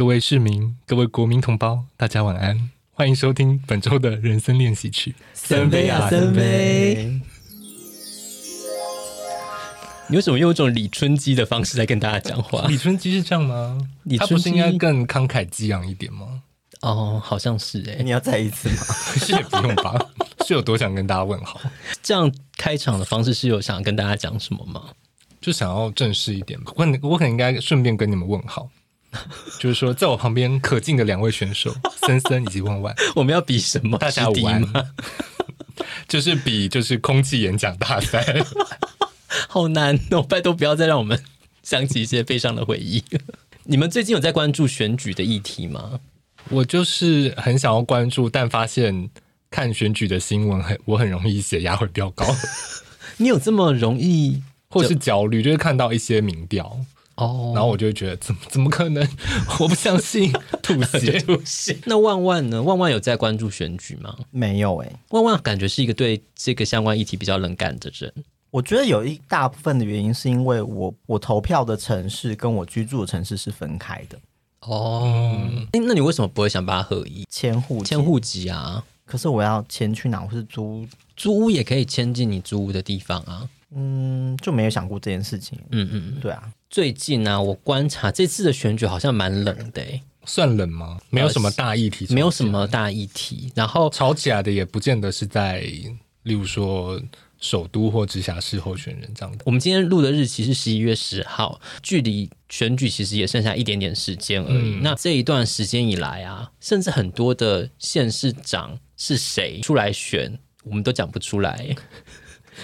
各位市民，各位国民同胞，大家晚安，欢迎收听本周的人生练习曲。森威啊，森威！你为什么用一种李春姬的方式在跟大家讲话？李春姬是这样吗？李春姬他不是应该更慷慨激昂一点吗？哦，好像是哎、欸。你要再一次吗？是也不用吧？是有多想跟大家问好？这样开场的方式是有想跟大家讲什么吗？就想要正式一点。我我可能应该顺便跟你们问好。就是说，在我旁边可敬的两位选手 森森以及万万，我们要比什么？大家午安。就是比就是空气演讲大赛，好难哦！拜托不要再让我们想起一些悲伤的回忆。你们最近有在关注选举的议题吗？我就是很想要关注，但发现看选举的新闻很，我很容易血压会飙高。你有这么容易，或是焦虑？就是看到一些民调。哦，然后我就会觉得，怎么怎么可能？我不相信，吐血吐血。那万万呢？万万有在关注选举吗？没有哎、欸，万万感觉是一个对这个相关议题比较冷感的人。我觉得有一大部分的原因是因为我我投票的城市跟我居住的城市是分开的。哦，嗯、那你为什么不会想把它合一？迁户迁户籍啊？可是我要迁去哪？我是租租屋也可以迁进你租屋的地方啊。嗯，就没有想过这件事情。嗯嗯，对啊。最近呢、啊，我观察这次的选举好像蛮冷的、欸，算冷吗？没有什么大议题，没有什么大议题。然后吵起来的也不见得是在，例如说首都或直辖市候选人这样的。我们今天录的日期是十一月十号，距离选举其实也剩下一点点时间而已。嗯、那这一段时间以来啊，甚至很多的县市长是谁出来选，我们都讲不出来。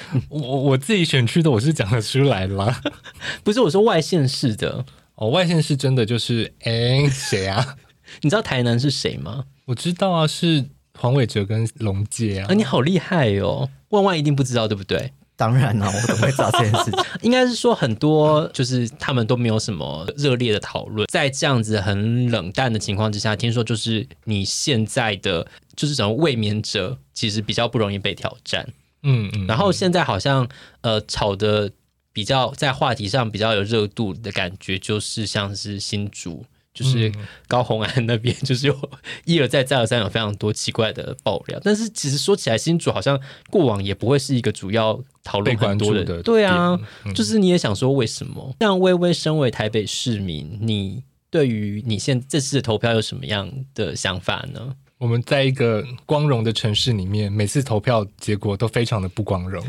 我我自己选区的我是讲得出来啦，不是我说外县市的哦，外县市真的就是哎谁啊？你知道台南是谁吗？我知道啊，是黄伟哲跟龙介啊。啊，你好厉害哦！万万一定不知道对不对？当然了，我怎么会知道这件事情？应该是说很多就是他们都没有什么热烈的讨论，在这样子很冷淡的情况之下，听说就是你现在的就是什么卫冕者，其实比较不容易被挑战。嗯嗯，然后现在好像呃炒的比较在话题上比较有热度的感觉，就是像是新竹，就是高虹安那边，就是有 一而再再而三有非常多奇怪的爆料。但是其实说起来，新竹好像过往也不会是一个主要讨论很多的，的对啊，嗯、就是你也想说为什么？像微微身为台北市民，你对于你现这次的投票有什么样的想法呢？我们在一个光荣的城市里面，每次投票结果都非常的不光荣。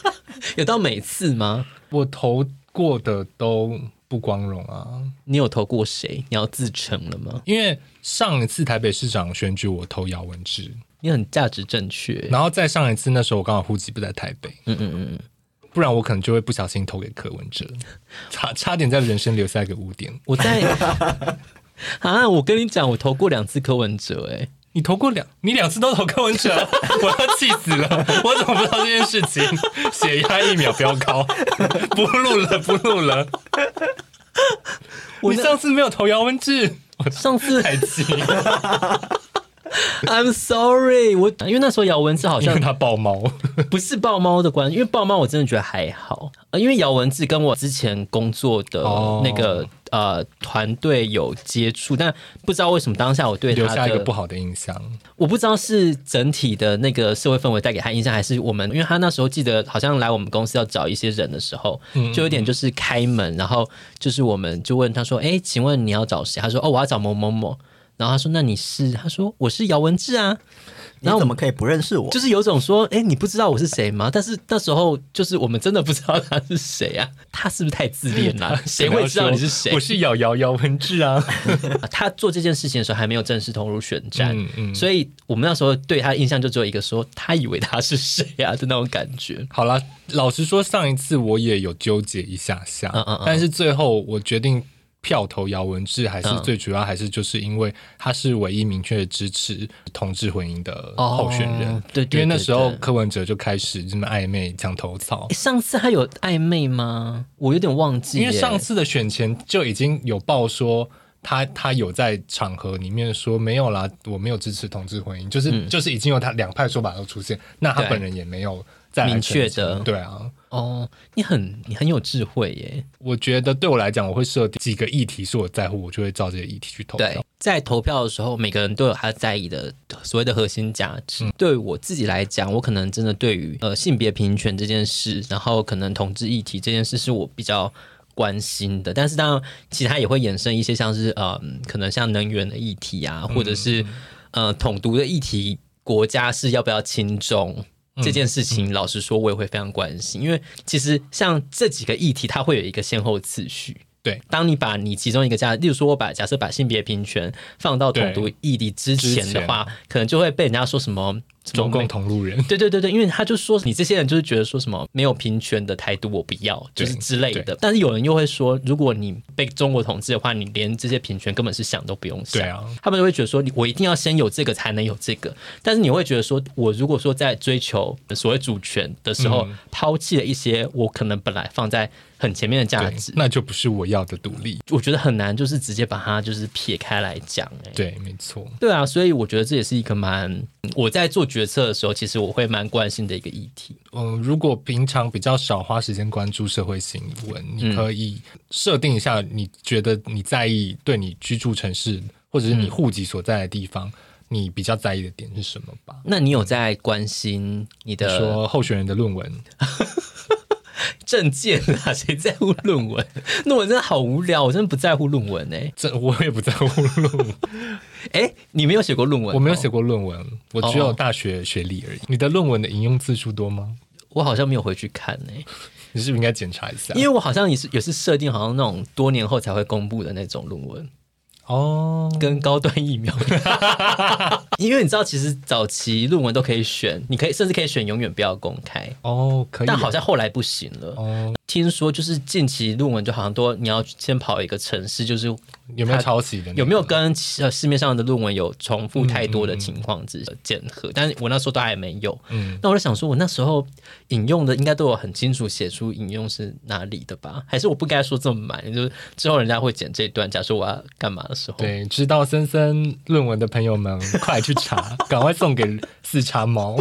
有到每次吗？我投过的都不光荣啊。你有投过谁？你要自称了吗？因为上一次台北市长选举，我投姚文智。你很价值正确。然后再上一次，那时候我刚好户籍不在台北。嗯嗯嗯嗯。不然我可能就会不小心投给柯文哲，差差点在人生留下一个污点。我在 啊，我跟你讲，我投过两次柯文哲，哎。你投过两，你两次都投柯文哲，我要气死了！我怎么不知道这件事情？血压一秒飙高，不录了，不录了。我上次没有投姚文志，我上次 还记。I'm sorry，我因为那时候姚文志好像他抱猫，不是抱猫的关系，因为抱猫我真的觉得还好。呃，因为姚文志跟我之前工作的那个、oh. 呃团队有接触，但不知道为什么当下我对他留下一个不好的印象。我不知道是整体的那个社会氛围带给他印象，还是我们，因为他那时候记得好像来我们公司要找一些人的时候，就有点就是开门，然后就是我们就问他说：“哎，请问你要找谁？”他说：“哦，我要找某某某。”然后他说：“那你是？”他说：“我是姚文志啊。”然后你怎么可以不认识我？就是有种说：“哎，你不知道我是谁吗？”但是那时候就是我们真的不知道他是谁啊。他是不是太自恋了？谁会知道你是谁？我是姚姚姚文智啊。他做这件事情的时候还没有正式投入选战，嗯嗯、所以我们那时候对他的印象就只有一个说：“他以为他是谁啊？”的那种感觉。好了，老实说，上一次我也有纠结一下下，但是最后我决定。票投姚文智还是最主要，还是就是因为他是唯一明确支持同志婚姻的候选人。哦、对，对，对，对，因为那时候柯文哲就开始这么暧昧墙头草。上次他有暧昧吗？我有点忘记。因为上次的选前就已经有报说他他有在场合里面说没有啦，我没有支持同志婚姻，就是、嗯、就是已经有他两派说法都出现，那他本人也没有。明确的。对啊。哦，你很你很有智慧耶！我觉得对我来讲，我会设定几个议题是我在乎，我就会照这个议题去投票。对，在投票的时候，每个人都有他在意的所谓的核心价值。嗯、对我自己来讲，我可能真的对于呃性别平权这件事，然后可能同志议题这件事是我比较关心的。但是当然，其他也会衍生一些像是呃，可能像能源的议题啊，或者是、嗯、呃统独的议题，国家是要不要亲中？这件事情，老实说，我也会非常关心，因为其实像这几个议题，它会有一个先后次序。对，当你把你其中一个假，例如说我把假设把性别平权放到统独议题之前的话，可能就会被人家说什么。中共同路人，对对对对，因为他就说你这些人就是觉得说什么没有平权的台独我不要，就是之类的。但是有人又会说，如果你被中国统治的话，你连这些平权根本是想都不用想。对啊，他们就会觉得说，我一定要先有这个才能有这个。但是你会觉得说，我如果说在追求所谓主权的时候，嗯、抛弃了一些我可能本来放在。很前面的价值，那就不是我要的独立。我觉得很难，就是直接把它就是撇开来讲。哎，对，没错。对啊，所以我觉得这也是一个蛮我在做决策的时候，其实我会蛮关心的一个议题。嗯，如果平常比较少花时间关注社会新闻，你可以设定一下，你觉得你在意对你居住城市或者是你户籍所在的地方，你比较在意的点是什么吧？那你有在关心你的你说候选人的论文？政见啊，谁在乎论文？论文真的好无聊，我真的不在乎论文哎，这我也不在乎论文。哎，你没有写过论文？我没有写过论文，我只有大学学历而已。你的论文的引用字数多吗？我好像没有回去看呢。你是不是应该检查一下？因为我好像也是也是设定，好像那种多年后才会公布的那种论文。哦，跟高端疫苗，因为你知道，其实早期论文都可以选，你可以甚至可以选永远不要公开。哦，可以，但好像后来不行了。哦。听说就是近期论文就好像多你要先跑一个城市，就是有没有抄袭的，有没有跟市面上的论文有重复太多的情况之检核？但是我那时候都还没有。嗯，那我就想说，我那时候引用的应该都有很清楚写出引用是哪里的吧？还是我不该说这么满？就是之后人家会剪这段，假设我要干嘛的时候，对，知道森森论文的朋友们，快去查，赶快送给四叉猫。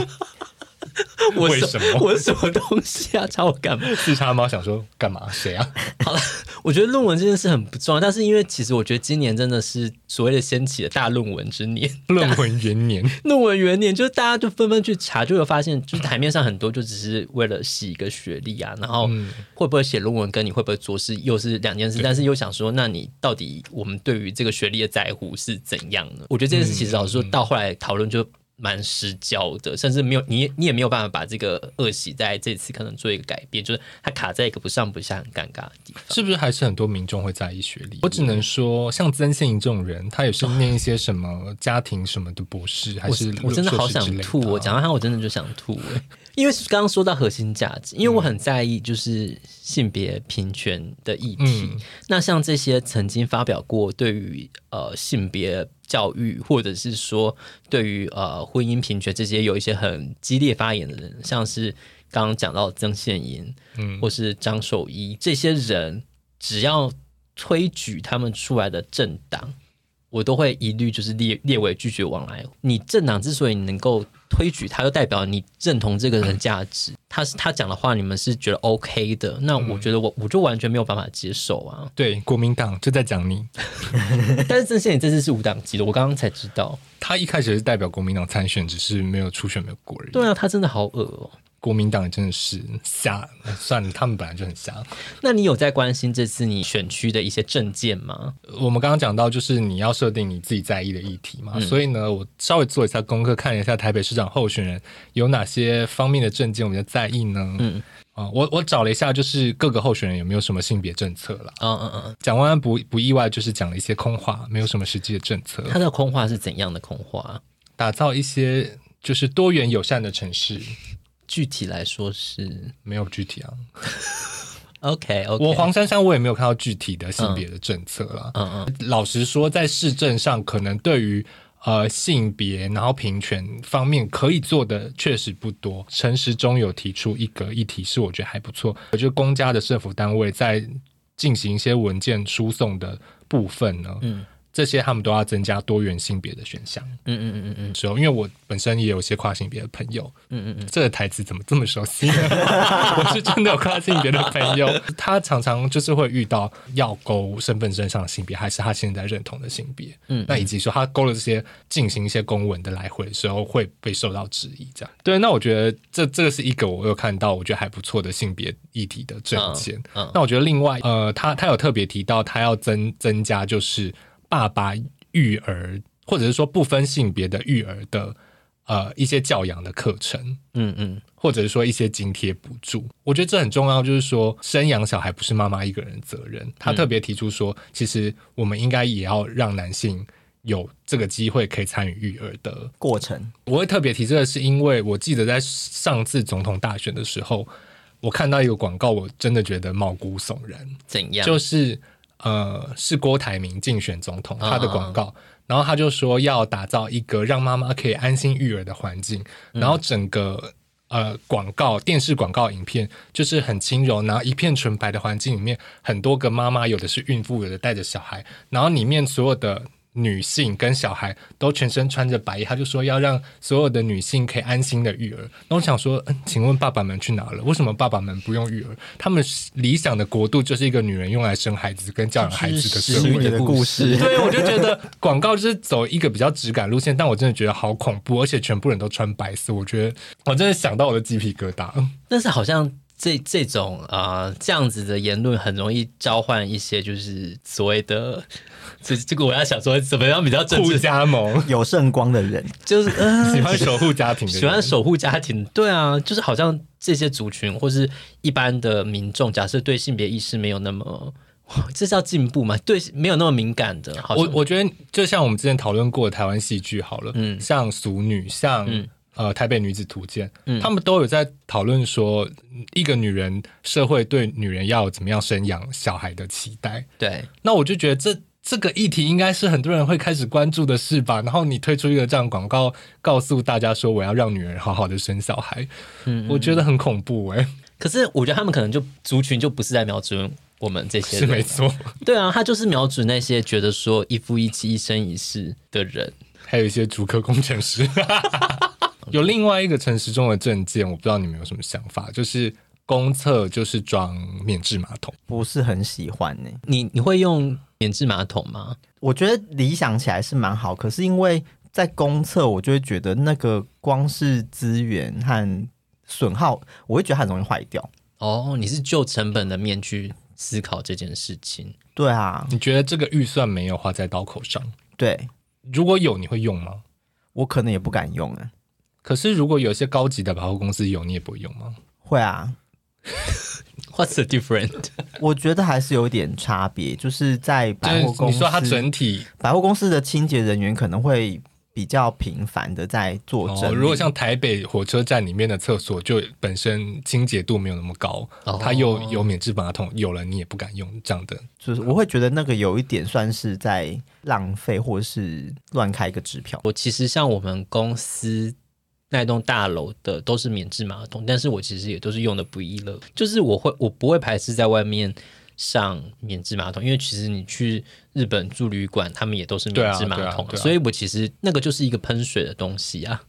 我为什么？我什么东西啊？找我干嘛？四叉猫想说干嘛？谁啊？好了，我觉得论文这件事很不重要，但是因为其实我觉得今年真的是所谓的掀起了大论文之年，论文元年，论文元年，就是大家就纷纷去查，就会发现，就是台面上很多就只是为了洗一个学历啊，然后会不会写论文跟你会不会做事又是两件事，但是又想说，那你到底我们对于这个学历的在乎是怎样呢？我觉得这件事其实老实说到后来讨论就。蛮失焦的，甚至没有你，你也没有办法把这个恶习在这次可能做一个改变，就是它卡在一个不上不下很尴尬的地方。是不是还是很多民众会在意学历？我只能说，像曾宪莹这种人，他也是念一些什么家庭什么的博士，还是我，我真的好想吐。我讲到他，我真的就想吐。因为刚刚说到核心价值，因为我很在意就是性别平权的议题。嗯、那像这些曾经发表过对于呃性别教育，或者是说对于呃婚姻平权这些有一些很激烈发言的人，像是刚刚讲到曾宪颖，嗯，或是张守一这些人，只要推举他们出来的政党，我都会一律就是列列为拒绝往来。你政党之所以能够推举他，就代表你认同这个人的价值。嗯、他是他讲的话，你们是觉得 OK 的。那我觉得我我就完全没有办法接受啊。对，国民党就在讲你。但是郑宪你这次是无党籍的，我刚刚才知道。他一开始是代表国民党参选，只是没有初选没有过而已。对啊，他真的好恶哦。国民党真的是瞎，算了，他们本来就很瞎。那你有在关心这次你选区的一些政见吗？我们刚刚讲到，就是你要设定你自己在意的议题嘛。嗯、所以呢，我稍微做一下功课，看了一下台北市长候选人有哪些方面的政见我比较在意呢？嗯啊，我我找了一下，就是各个候选人有没有什么性别政策了。嗯嗯嗯，蒋万安不不意外，就是讲了一些空话，没有什么实际的政策。他的空话是怎样的空话？打造一些就是多元友善的城市。具体来说是没有具体啊。OK OK，我黄珊珊我也没有看到具体的性别的政策了。嗯嗯，老实说，在市政上可能对于呃性别然后平权方面可以做的确实不多。陈时中有提出一个议题是我觉得还不错，我觉得公家的政府单位在进行一些文件输送的部分呢，嗯，这些他们都要增加多元性别的选项。嗯嗯嗯嗯嗯。时候，因为我本身也有些跨性别的朋友。嗯嗯嗯。这个台词怎么这么熟悉？我是真的有跨性别的朋友，他常常就是会遇到要勾身份证上的性别，还是他现在认同的性别。嗯，嗯。那以及说他勾了这些进行一些公文的来回的时候，会被受到质疑。这样。对，那我觉得这这个是一个我有看到我觉得还不错的性别议题的政见。嗯。那我觉得另外呃，他他有特别提到他要增增加就是。爸爸育儿，或者是说不分性别的育儿的呃一些教养的课程，嗯嗯，或者是说一些津贴补助，我觉得这很重要。就是说，生养小孩不是妈妈一个人的责任。他特别提出说，其实我们应该也要让男性有这个机会可以参与育儿的过程。我会特别提这个，是因为我记得在上次总统大选的时候，我看到一个广告，我真的觉得毛骨悚然。怎样？就是。呃，是郭台铭竞选总统他的广告，哦，然后他就说要打造一个让妈妈可以安心育儿的环境，嗯，然后整个呃广告电视广告影片就是很轻柔，然后一片纯白的环境里面，很多个妈妈，有的是孕妇，有的带着小孩，然后里面所有的。女性跟小孩都全身穿着白衣，他就说要让所有的女性可以安心的育儿。那我想说，嗯，请问爸爸们去哪了？为什么爸爸们不用育儿？他们理想的国度就是一个女人用来生孩子跟教养孩子的社会的故事。对，我就觉得广告就是走一个比较直感路线，但我真的觉得好恐怖，而且全部人都穿白色，我觉得我真的想到我的鸡皮疙瘩。但是好像这这种啊、呃、这样子的言论很容易召唤一些就是所谓的。这这个我要想说，怎么样比较正护家盟有圣光的人，就是、呃、喜欢守护家庭的，喜欢守护家庭。对啊，就是好像这些族群或是一般的民众，假设对性别意识没有那么，这叫进步嘛？对，没有那么敏感的。我我觉得就像我们之前讨论过的台湾戏剧好了，嗯，像《俗女》，像、嗯、呃《台北女子图鉴》，嗯，他们都有在讨论说，一个女人社会对女人要怎么样生养小孩的期待。对，那我就觉得这。这个议题应该是很多人会开始关注的事吧？然后你推出一个这样广告，告诉大家说我要让女人好好的生小孩，嗯，我觉得很恐怖哎、欸。可是我觉得他们可能就族群就不是在瞄准我们这些人，是没错。对啊，他就是瞄准那些觉得说一夫一妻一生一世的人，还有一些主科工程师。有另外一个陈时中的证件，我不知道你们有什么想法，就是。公厕就是装免治马桶，不是很喜欢呢、欸。你你会用免治马桶吗？我觉得理想起来是蛮好，可是因为在公厕，我就会觉得那个光是资源和损耗，我会觉得很容易坏掉。哦，你是就成本的面去思考这件事情？对啊，你觉得这个预算没有花在刀口上？对，如果有，你会用吗？我可能也不敢用啊。可是如果有些高级的百货公司有，你也不会用吗？会啊。What's the difference？我觉得还是有点差别，就是在百货公司，你说它整体百货公司的清洁人员可能会比较频繁的在做整。哦，如果像台北火车站里面的厕所，就本身清洁度没有那么高，哦，它又有免治马桶，有了你也不敢用这样的，就是我会觉得那个有一点算是在浪费，或是乱开一个支票。我其实像我们公司。那栋大楼的都是免治马桶，但是我其实也都是用的不亦乐，就是我会我不会排斥在外面上免治马桶，因为其实你去日本住旅馆，他们也都是免治马桶，所以我其实那个就是一个喷水的东西啊。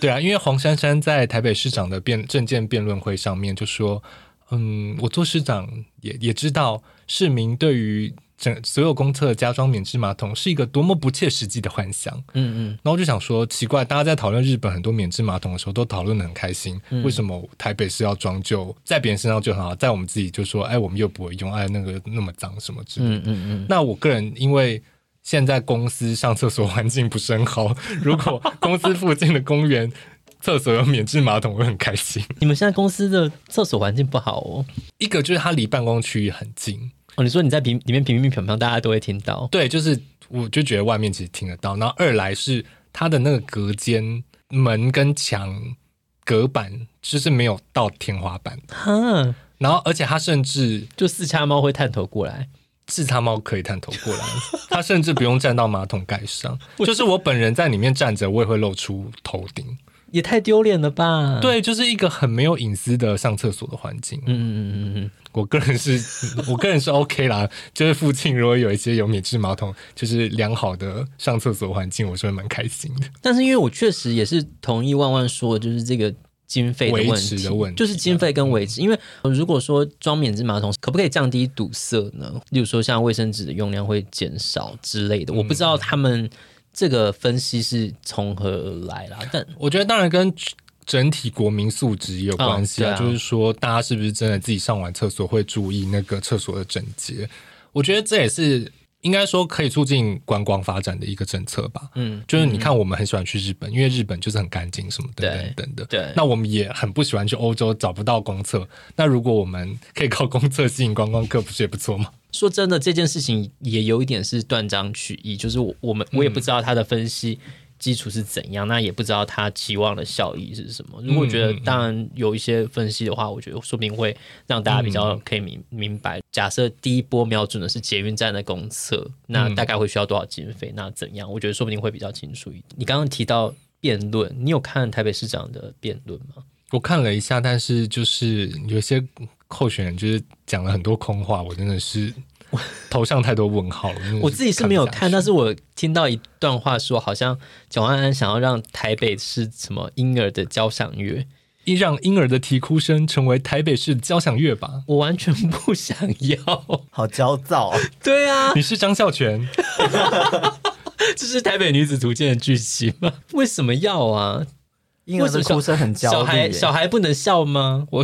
对啊，因为黄珊珊在台北市长的辩政见辩论会上面就说，嗯，我做市长也也知道市民对于。整所有公厕加装免治马桶是一个多么不切实际的幻想。嗯嗯，然后我就想说，奇怪，大家在讨论日本很多免治马桶的时候，都讨论的很开心，嗯，为什么台北市要装就在别人身上就很好，在我们自己就说，哎，我们又不会用，哎，那个那么脏什么之类的。嗯嗯嗯。那我个人因为现在公司上厕所环境不是很好，如果公司附近的公园厕所有免治马桶，我会很开心。你们现在公司的厕所环境不好哦？一个就是它离办公区域很近。哦，你说你在平里面乒乒乓乓，大家都会听到。对，就是我就觉得外面其实听得到。然后二来是它的那个隔间门跟墙隔板，就是没有到天花板。哈。然后而且它甚至就四叉猫会探头过来，四叉猫可以探头过来，它甚至不用站到马桶盖上，就是我本人在里面站着，我也会露出头顶。也太丢脸了吧？对，就是一个很没有隐私的上厕所的环境。嗯嗯嗯嗯嗯，我个人是，我个人是 OK 啦。就是附近如果有一些有免治马桶，就是良好的上厕所环境，我是会蛮开心的。但是因为我确实也是同意万万说，就是这个经费的问题，的问题就是经费跟维持。因为如果说装免治马桶，可不可以降低堵塞呢？例如说像卫生纸的用量会减少之类的，我不知道他们。这个分析是从何而来啦？但我觉得当然跟整体国民素质也有关系啊。哦、啊就是说，大家是不是真的自己上完厕所会注意那个厕所的整洁？我觉得这也是应该说可以促进观光发展的一个政策吧。嗯，就是你看，我们很喜欢去日本，嗯、因为日本就是很干净什么等等等的。对，那我们也很不喜欢去欧洲，找不到公厕。那如果我们可以靠公厕吸引观光客，不是也不错吗？说真的，这件事情也有一点是断章取义，就是我我们我也不知道他的分析基础是怎样，嗯、那也不知道他期望的效益是什么。如果觉得当然有一些分析的话，我觉得说不定会让大家比较可以明明白。假设第一波瞄准的是捷运站的公厕，那大概会需要多少经费？那怎样？我觉得说不定会比较清楚一点。你刚刚提到辩论，你有看台北市长的辩论吗？我看了一下，但是就是有些。候选人就是讲了很多空话，我真的是 头上太多问号了。我自己是没有看，但是我听到一段话说，好像蒋万安想要让台北是什么婴儿的交响乐，一让婴儿的啼哭声成为台北市交响乐吧。我完全不想要，好焦躁啊！对啊，你是张孝全，这是台北女子图鉴的剧情吗？为什么要啊？婴儿的哭声很焦虑，小孩小孩不能笑吗？我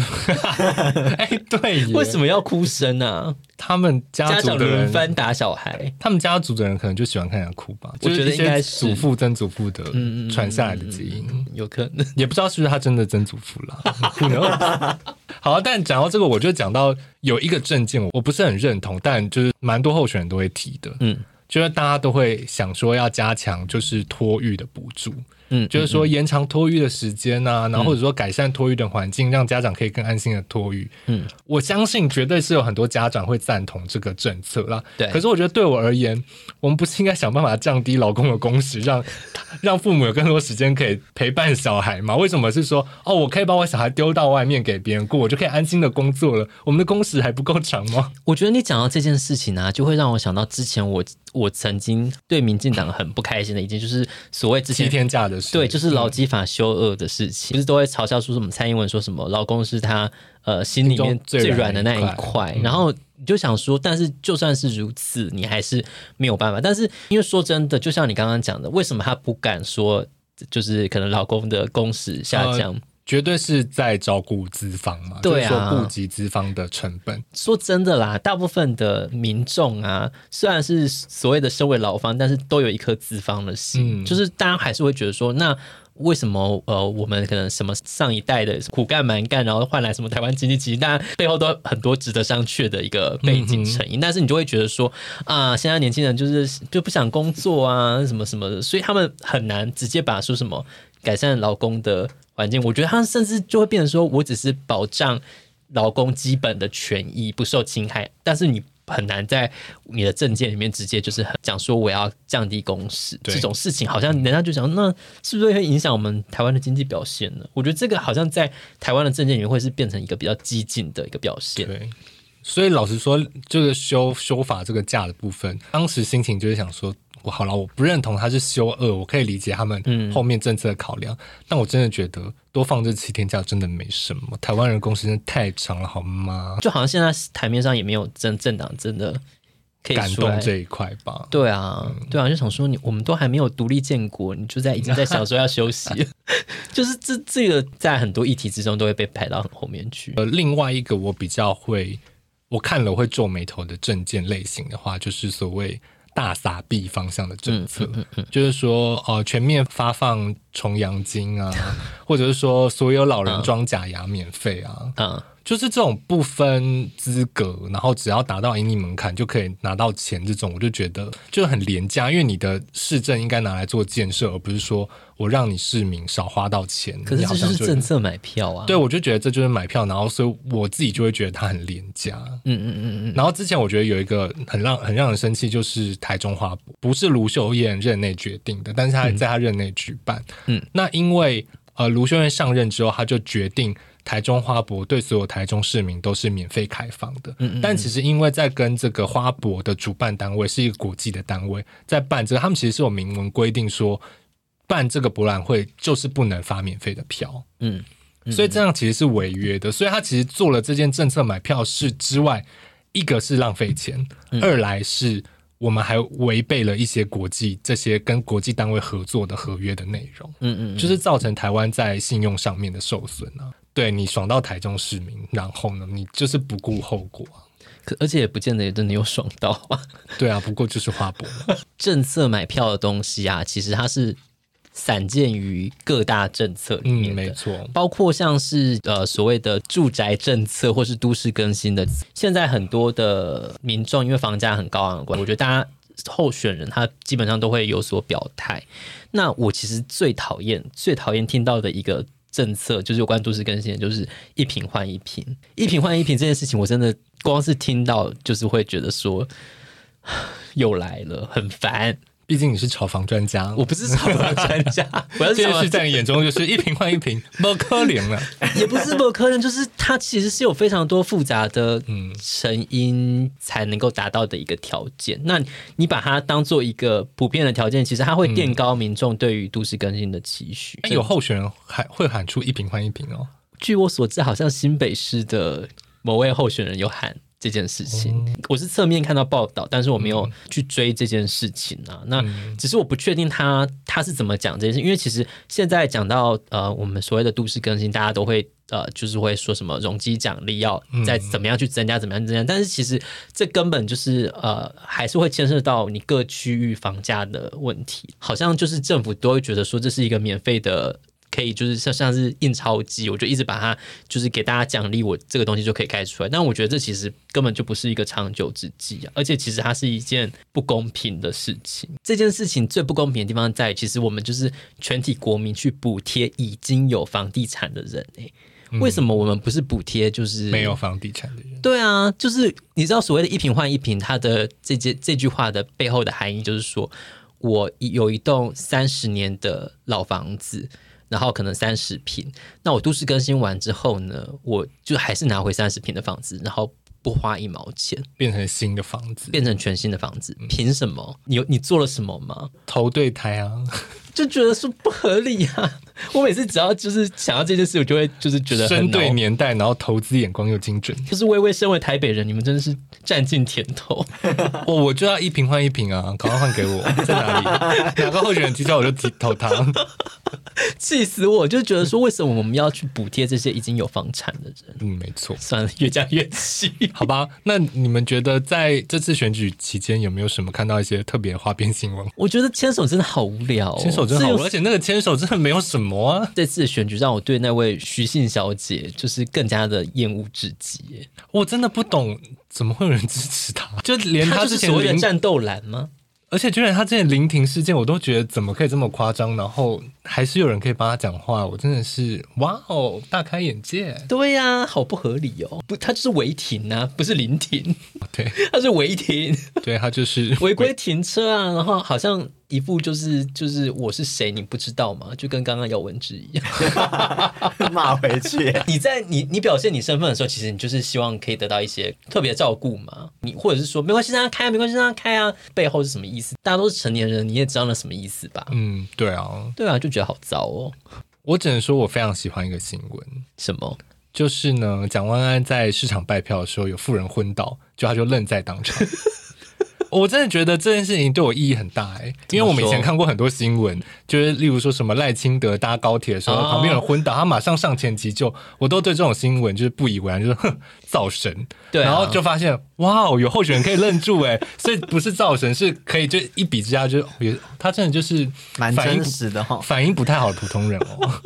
哎，对，为什么要哭声啊？他们家族的人轮番打小孩，他们家族的人可能就喜欢看人家哭吧。我觉得应该是祖父曾祖父的传下来的基因，有可能，也不知道是不是他真的曾祖父了。好，但讲到这个，我就讲到有一个政见，我不是很认同，但就是蛮多候选人都会提的，嗯，就是大家都会想说要加强，就是托育的补助。嗯，就是说延长托育的时间啊，嗯、然后或者说改善托育的环境，嗯、让家长可以更安心的托育。嗯，我相信绝对是有很多家长会赞同这个政策啦。对，可是我觉得对我而言，我们不是应该想办法降低老公的工时，让 让父母有更多时间可以陪伴小孩吗？为什么是说哦，我可以把我小孩丢到外面给别人过，我就可以安心的工作了？我们的工时还不够长吗？我觉得你讲到这件事情呢、啊，就会让我想到之前我我曾经对民进党很不开心的一件，就是所谓之前七天假的。对，就是劳基法修恶的事情，不、嗯、是都会嘲笑说什么蔡英文说什么老公是他呃心里面最软的那一块，嗯、然后你就想说，但是就算是如此，你还是没有办法。但是因为说真的，就像你刚刚讲的，为什么他不敢说，就是可能老公的工时下降？呃绝对是在照顾资方嘛，对啊，就是说顾及资方的成本。说真的啦，大部分的民众啊，虽然是所谓的身为劳方，但是都有一颗资方的心，嗯、就是大家还是会觉得说，那为什么呃，我们可能什么上一代的苦干蛮干，然后换来什么台湾经济奇迹，当然背后都很多值得商榷的一个背景成因，嗯、但是你就会觉得说啊，现在年轻人就是就不想工作啊，什么什么的，所以他们很难直接把说什么改善劳工的。环境，我觉得他甚至就会变成说，我只是保障劳工基本的权益不受侵害，但是你很难在你的证件里面直接就是很讲说我要降低工时这种事情，好像人家就想，那是不是会影响我们台湾的经济表现呢？我觉得这个好像在台湾的证件里面会是变成一个比较激进的一个表现。对，所以老实说，这个修修法这个假的部分，当时心情就是想说。我好了，我不认同他是修恶，我可以理解他们后面政策的考量，嗯、但我真的觉得多放这七天假真的没什么。台湾人工时间太长了，好吗？就好像现在台面上也没有政政党真的可以感动这一块吧？对啊，嗯、对啊，就想说你我们都还没有独立建国，你就在已经在想说要休息，就是这这个在很多议题之中都会被排到很后面去。呃，另外一个我比较会我看了会皱眉头的证件类型的话，就是所谓。大撒币方向的政策，嗯嗯嗯、就是说，呃，全面发放重阳金啊，或者是说，所有老人装假牙免费啊，就是这种不分资格，然后只要达到盈利门槛就可以拿到钱，这种我就觉得就很廉价，因为你的市政应该拿来做建设，而不是说。我让你市民少花到钱，可是这就是政策买票啊！对，我就觉得这就是买票，然后所以我自己就会觉得它很廉价。嗯嗯嗯嗯。然后之前我觉得有一个很让很让人生气，就是台中花博，不是卢秀燕任内决定的，但是他在他任内举办。嗯，那因为呃，卢秀燕上任之后，他就决定台中花博对所有台中市民都是免费开放的。嗯，嗯嗯。但其实因为在跟这个花博的主办单位是一个国际的单位，在办这个，他们其实是有明文规定说，办这个博览会就是不能发免费的票。嗯。所以这样其实是违约的，所以他其实做了这件政策买票是之外，一个是浪费钱，嗯、二来是我们还违背了一些国际这些跟国际单位合作的合约的内容，嗯，嗯嗯，就是造成台湾在信用上面的受损啊。对，你爽到台中市民，然后呢，你就是不顾后果，可而且也不见得真的有爽到啊。对啊，不过就是花博 政策买票的东西啊，其实它是。散见于各大政策里面，嗯，没错，包括像是呃所谓的住宅政策或是都市更新的。现在很多的民众因为房价很高昂的关系，我觉得大家候选人他基本上都会有所表态。那我其实最讨厌、最讨厌听到的一个政策，就是有关都市更新，就是一瓶换一瓶，一瓶换一瓶这件事情，我真的光是听到就是会觉得说 又来了，很烦。毕竟你是炒房专家，我不是炒房专家。这件事在你眼中就是一瓶换一瓶，不可能了。也不是不可能，就是它其实是有非常多复杂的成因才能够达到的一个条件。嗯、那你把它当做一个普遍的条件，其实它会垫高民众对于都市更新的期许。嗯、有候选人还会喊出一瓶换一瓶哦。据我所知，好像新北市的某位候选人有喊。这件事情，我是侧面看到报道，但是我没有去追这件事情啊。那只是我不确定他他是怎么讲这件事，因为其实现在讲到呃，我们所谓的都市更新，大家都会呃，就是会说什么容积奖励要再怎么样去增加，怎么样增加。但是其实这根本就是呃，还是会牵涉到你各区域房价的问题。好像就是政府都会觉得说这是一个免费的。可以就是像像是印钞机，我就一直把它就是给大家奖励，我这个东西就可以开出来。但我觉得这其实根本就不是一个长久之计啊，而且其实它是一件不公平的事情。这件事情最不公平的地方在于，其实我们就是全体国民去补贴已经有房地产的人诶、欸，为什么我们不是补贴就是没有房地产的人？对啊，就是你知道所谓的一平换一平，它的这件这句话的背后的含义就是说，我有一栋三十年的老房子。然后可能三十平，那我都市更新完之后呢，我就还是拿回三十平的房子，然后不花一毛钱，变成新的房子，变成全新的房子，嗯、凭什么？你有你做了什么吗？投对台啊！就觉得说不合理啊！我每次只要就是想到这件事，我就会就是觉得生对年代，然后投资眼光又精准。就是微微身为台北人，你们真的是占尽甜头。我我就要一瓶换一瓶啊！赶快换给我，在哪里？哪个候选人提交我就提投他。气死我！就觉得说，为什么我们要去补贴这些已经有房产的人？嗯，没错。算了，越讲越气。好吧，那你们觉得在这次选举期间有没有什么看到一些特别的花边新闻？我觉得牵手真的好无聊哦，牵手真的好而且那个牵手真的没有什么啊。这次选举让我对那位徐姓小姐就是更加的厌恶至极。我真的不懂，怎么会有人支持她？就连她之前所谓的战斗蓝吗？而且，居然她之前临停事件，我都觉得怎么可以这么夸张？然后还是有人可以帮她讲话，我真的是哇哦，大开眼界。对呀、啊，好不合理哦！不，她就是违停啊，不是临停。对，她是违停。对，她就是违规停车啊，然后好像。一副就是就是我是谁你不知道吗？就跟刚刚姚文志一样，骂回去。你在你你表现你身份的时候，其实你就是希望可以得到一些特别照顾嘛？你或者是说没关系让他开啊，没关系让他开啊，背后是什么意思？大家都是成年人，你也知道那什么意思吧？嗯，对啊，对啊，就觉得好糟哦。我只能说我非常喜欢一个新闻，什么？就是呢，蒋万安在市场拜票的时候有富人昏倒，就他就愣在当场。我真的觉得这件事情对我意义很大哎，因为我们以前看过很多新闻，就是例如说什么赖清德搭高铁的时候，旁边有人昏倒，他马上上前急救，我都对这种新闻就是不以为然，就是 哼造神，对，然后就发现哇哦，有候选人可以愣住哎，所以不是造神，是可以就一比之下就也他真的就是蛮真实的哈，反应不太好的普通人哦。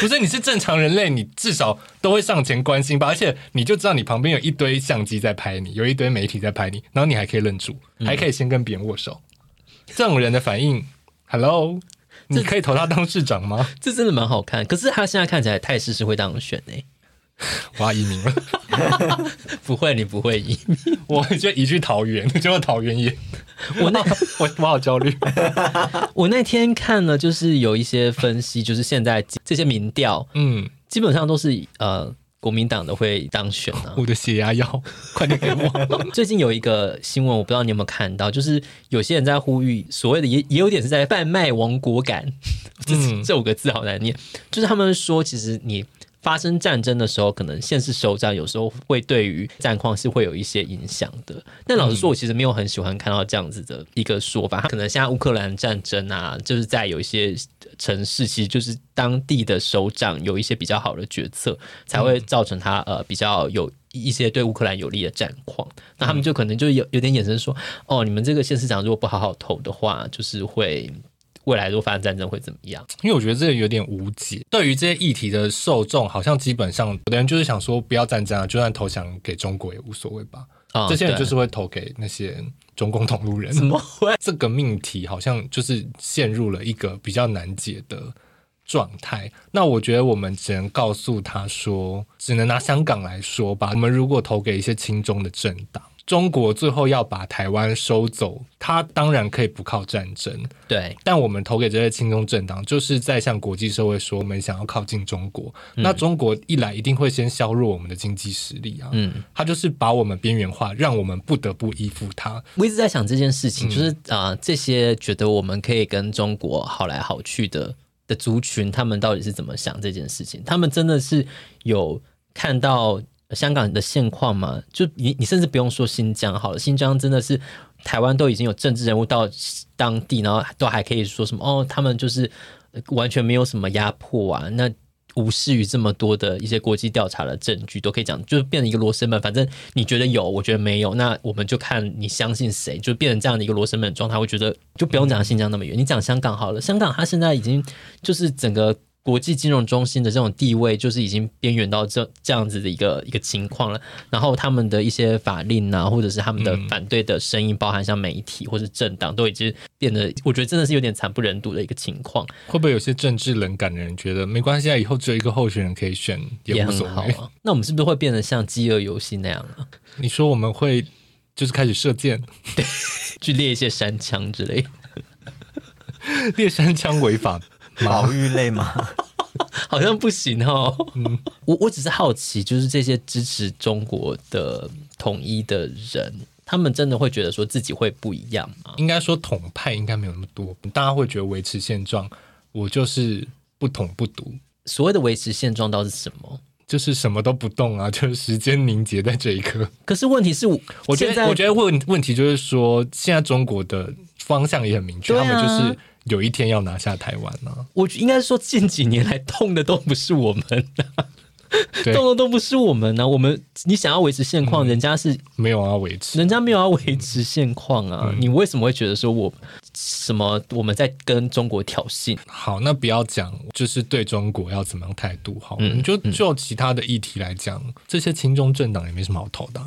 不是，你是正常人类，你至少都会上前关心吧？而且你就知道你旁边有一堆相机在拍你，有一堆媒体在拍你，然后你还可以愣住，还可以先跟别人握手。嗯、这种人的反应，Hello，你可以投他当市长吗？这真的蛮好看。可是他现在看起来态势是会当选诶、欸。我要移民了。不会，你不会移民，我就移去桃园，结果桃园也，我那我我好焦虑。我那天看了，就是有一些分析，就是现在这些民调，嗯，基本上都是呃。国民党的会当选啊！我的血压药，快点给我！最近有一个新闻，我不知道你有没有看到，就是有些人在呼吁，所谓的也也有点是在贩卖亡国感，嗯、这五个字好难念，就是他们说，其实你。发生战争的时候，可能现实首长有时候会对于战况是会有一些影响的。但老实说，我其实没有很喜欢看到这样子的一个说法。可能现在乌克兰战争啊，就是在有一些城市，其实就是当地的首长有一些比较好的决策，才会造成他呃比较有一些对乌克兰有利的战况。那他们就可能就有有点眼神说，哦，你们这个县市长如果不好好投的话，就是会。未来如果发生战争会怎么样？因为我觉得这个有点无解。对于这些议题的受众，好像基本上有的人就是想说不要战争啊，就算投降给中国也无所谓吧。哦，这些人就是会投给那些中共同路人。怎么 会？这个命题好像就是陷入了一个比较难解的状态。那我觉得我们只能告诉他说，只能拿香港来说吧。我们如果投给一些亲中的政党。中国最后要把台湾收走，他当然可以不靠战争，对。但我们投给这些亲中政党，就是在向国际社会说，我们想要靠近中国。嗯、那中国一来，一定会先削弱我们的经济实力啊。嗯，他就是把我们边缘化，让我们不得不依附他。我一直在想这件事情，就是啊、嗯呃，这些觉得我们可以跟中国好来好去的的族群，他们到底是怎么想这件事情？他们真的是有看到？香港的现况嘛，就你你甚至不用说新疆好了，新疆真的是台湾都已经有政治人物到当地，然后都还可以说什么哦，他们就是完全没有什么压迫啊，那无视于这么多的一些国际调查的证据，都可以讲，就变成一个罗生门。反正你觉得有，我觉得没有，那我们就看你相信谁，就变成这样的一个罗生门状态。我觉得就不用讲新疆那么远，你讲香港好了，香港它现在已经就是整个。国际金融中心的这种地位，就是已经边缘到这这样子的一个一个情况了。然后他们的一些法令啊，或者是他们的反对的声音，包含像媒体或者政党，都已经变得，我觉得真的是有点惨不忍睹的一个情况。会不会有些政治冷感的人觉得没关系啊，以后只有一个候选人可以选也无所谓，也很好啊。那我们是不是会变得像饥饿游戏那样啊？你说我们会就是开始射箭，对，去猎一些山枪之类的，猎山枪违法。保育类吗？好像不行哦。嗯，我我只是好奇，就是这些支持中国的统一的人，他们真的会觉得说自己会不一样吗？应该说统派应该没有那么多，大家会觉得维持现状，我就是不统不独。所谓的维持现状，到底是什么？就是什么都不动啊，就是时间凝结在这一刻。可是问题是，我觉得，我觉得问问题就是说，现在中国的方向也很明确，啊、他们就是。有一天要拿下台湾呢、啊？我应该说近几年来痛的都不是我们、啊，动的都不是我们呢、啊。我们你想要维持现况、嗯，人家是没有要维持，人家没有要维持现况啊、嗯。你为什么会觉得说我什么我们在跟中国挑衅？好，那不要讲，就是对中国要怎么样态度？好，你、嗯、就就其他的议题来讲、嗯，这些亲中政党也没什么好投的。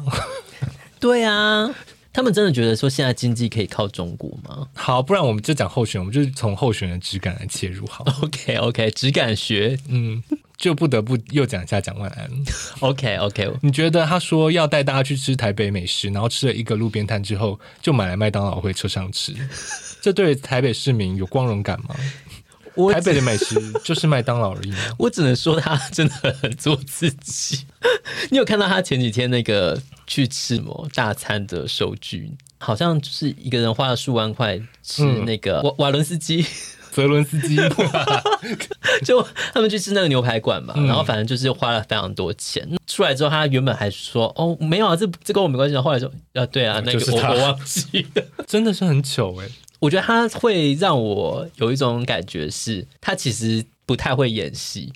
对啊。他们真的觉得说现在经济可以靠中国吗？好，不然我们就讲候选，我们就从候选人质感来切入。好，OK OK，质感学，嗯，就不得不又讲一下蒋万安。OK OK，你觉得他说要带大家去吃台北美食，然后吃了一个路边摊之后，就买来麦当劳回车上吃，这对台北市民有光荣感吗？台北的美食就是麦当劳而已。我只能说他真的很做自己。你有看到他前几天那个去吃么大餐的收据？好像就是一个人花了数万块吃那个瓦瓦伦斯基、泽伦斯基，就他们去吃那个牛排馆嘛。然后反正就是花了非常多钱。出来之后，他原本还说：“哦，没有啊，这这跟我没关系。”后来说：“啊，对啊，那个我我忘记了。”真的是很糗哎。我觉得他会让我有一种感觉，是他其实不太会演戏。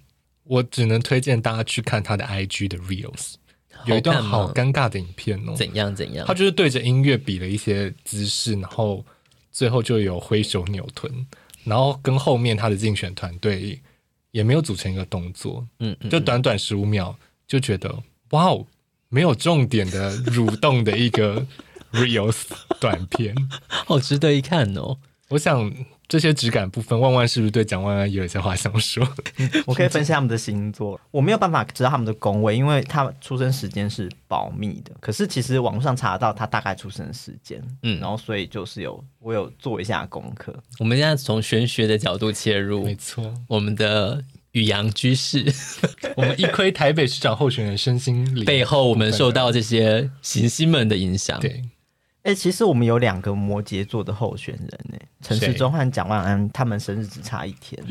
我只能推荐大家去看他的 IG 的 Reels，有一段好尴尬的影片哦。怎样怎样？他就是对着音乐比了一些姿势，然后最后就有挥手扭臀，然后跟后面他的竞选团队也没有组成一个动作，嗯嗯，就短短十五秒就觉得哇哦，没有重点的 蠕动的一个。Reels 短片，好值得一看哦！我想这些质感部分，万万是不是对蒋万安有一些话想说？我可以分析他们的星座，我没有办法知道他们的宫位，因为他出生时间是保密的。可是其实网络上查得到他大概出生时间，嗯，然后所以就是有我有做一下功课。我们现在从玄学的角度切入，没错，我们的宇阳居士，我们一窥台北市长候选人身心灵背后，我们受到这些行星们的影响，对。哎、欸，其实我们有两个摩羯座的候选人呢，陈世忠和蒋万安，他们生日只差一天，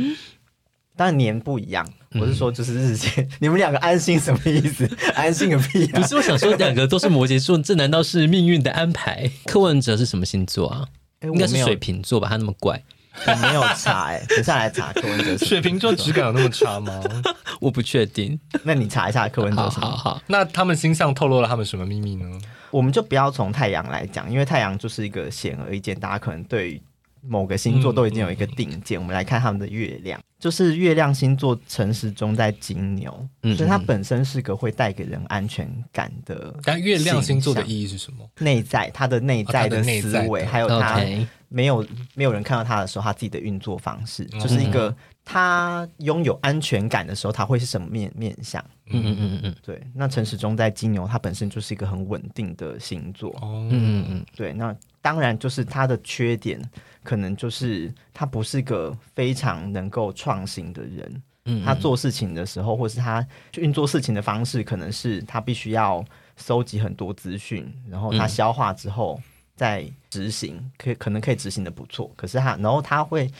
当然年不一样。我是说，就是日期，嗯、你们两个安心什么意思？安心个屁、啊！不是，我想说，两个都是摩羯座，这难道是命运的安排？柯文哲是什么星座啊？欸、应该是水瓶座吧？他那么怪，我没有查哎、欸，等下来查柯文哲。水瓶座质感有那么差吗？我不确定。那你查一下柯文哲。好好好，那他们星象透露了他们什么秘密呢？我们就不要从太阳来讲，因为太阳就是一个显而易见，大家可能对某个星座都已经有一个定见。嗯嗯、我们来看他们的月亮，就是月亮星座陈时中在金牛，嗯嗯、所以它本身是个会带给人安全感的。但月亮星座的意义是什么？内在，它的内在的思维，哦、还有它没有没有人看到它的时候，它自己的运作方式，就是一个。它拥有安全感的时候，它会是什么面面相？嗯嗯嗯嗯，对。那陈时中在金牛，它本身就是一个很稳定的星座。哦，嗯嗯对。那当然就是它的缺点，可能就是他不是个非常能够创新的人。嗯，他做事情的时候，或是他运作事情的方式，可能是他必须要收集很多资讯，然后他消化之后再执行，可以可能可以执行的不错。可是他，然后他会。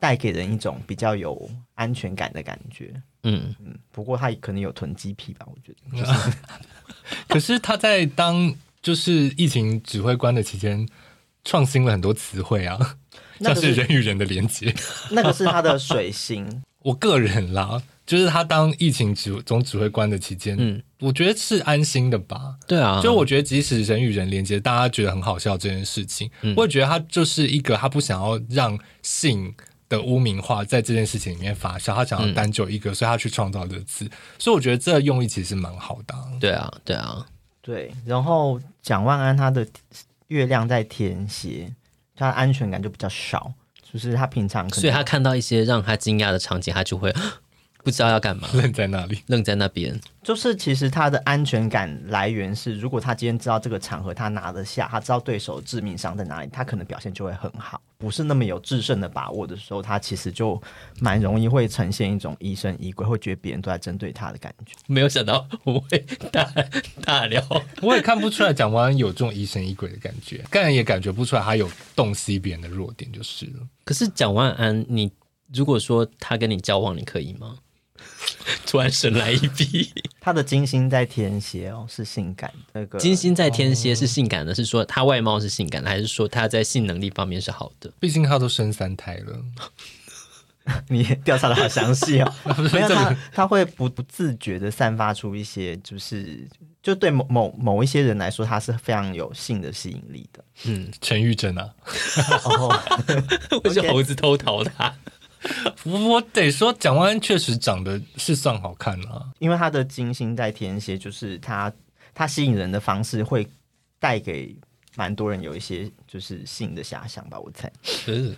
带给人一种比较有安全感的感觉，嗯嗯。不过他可能有囤积癖吧，我觉得。就是、可是他在当就是疫情指挥官的期间，创新了很多词汇啊，像是人与人的连接。那个是他的水星。我个人啦，就是他当疫情指总指挥官的期间，嗯，我觉得是安心的吧。对啊，就我觉得即使人与人连接，大家觉得很好笑这件事情，嗯、我也觉得他就是一个他不想要让性。的污名化在这件事情里面发酵，他想要单就一个，嗯、所以他去创造这个字，所以我觉得这个用意其实蛮好的。对啊，对啊，对。然后蒋万安他的月亮在天蝎，他的安全感就比较少，就是他平常可能，所以他看到一些让他惊讶的场景，他就会。不知道要干嘛，愣在那里，愣在那边。就是其实他的安全感来源是，如果他今天知道这个场合他拿得下，他知道对手致命伤在哪里，他可能表现就会很好。不是那么有制胜的把握的时候，他其实就蛮容易会呈现一种疑神疑鬼，会觉得别人都在针对他的感觉。没有想到我会大大聊，我也看不出来蒋万安有这种疑神疑鬼的感觉，个人也感觉不出来他有洞悉别人的弱点就是了。可是蒋万安，你如果说他跟你交往，你可以吗？突然神来一笔，他的金星在天蝎哦，是性感那个金星在天蝎是性感的，是说他外貌是性感的，还是说他在性能力方面是好的？毕竟他都生三胎了，你调查的好详细哦。没有他，他会不不自觉的散发出一些，就是就对某某某一些人来说，他是非常有性的吸引力的。嗯，陈玉珍啊，我是猴子偷桃他。我得说，蒋万安确实长得是算好看啊，因为他的金星在天蝎，就是他他吸引人的方式会带给蛮多人有一些就是性的遐想吧，我猜。是，